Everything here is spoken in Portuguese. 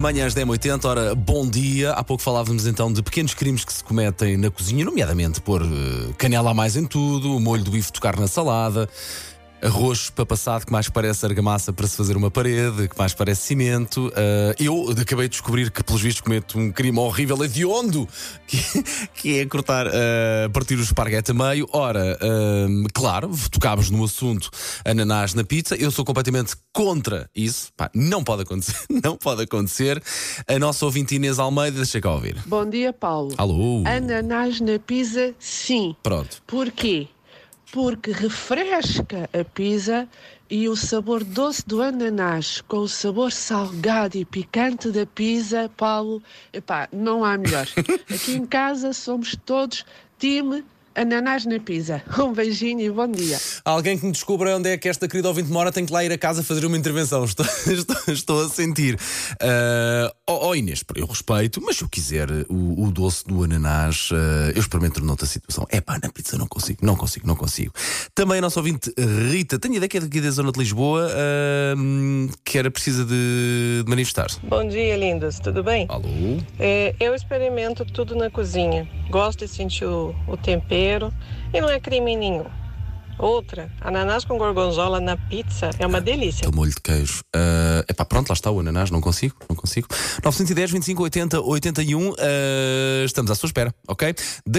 Manhãs 10h80, ora, bom dia. Há pouco falávamos então de pequenos crimes que se cometem na cozinha, nomeadamente pôr eh, canela a mais em tudo, o molho do bife tocar na salada, arroz para passado que mais parece argamassa para se fazer uma parede, que mais parece cimento. Eh, eu acabei de descobrir que, pelos vistos, cometo um crime horrível, hediondo, que, que é cortar, eh, partir o esparguete a meio. Ora, eh, claro, tocámos no assunto ananás na pizza. Eu sou completamente contra isso. Pá, não pode acontecer. Não pode acontecer. A nossa ouvinte Inês Almeida, deixa cá ouvir. Bom dia, Paulo. Alô? Ananás na pizza, sim. Pronto. Porquê? Porque refresca a pizza e o sabor doce do ananás com o sabor salgado e picante da pizza, Paulo, epá, não há melhor. Aqui em casa somos todos time ananás na pizza. Um beijinho e bom dia. Alguém que me descubra onde é que esta querida ouvinte mora tem que lá ir a casa fazer uma intervenção. Estou, estou, estou a sentir. Uh, oh, oh Inês, eu respeito, mas se eu quiser o, o doce do ananás, uh, eu experimento noutra situação. É pá, na pizza não consigo, não consigo, não consigo. Também a nossa ouvinte Rita, tenho ideia que é daqui da zona de Lisboa, uh, que era precisa de, de manifestar-se. Bom dia, lindos. Tudo bem? Alô? É, eu experimento tudo na cozinha. Gosto de sentir o, o tempero e não é crime nenhum. Outra, ananás com gorgonzola na pizza é uma delícia. Aquele molho de queijo. Uh, epá, pronto, lá está o ananás, não consigo, não consigo. 910, 25, 80, 81, uh, estamos à sua espera, ok? Daqui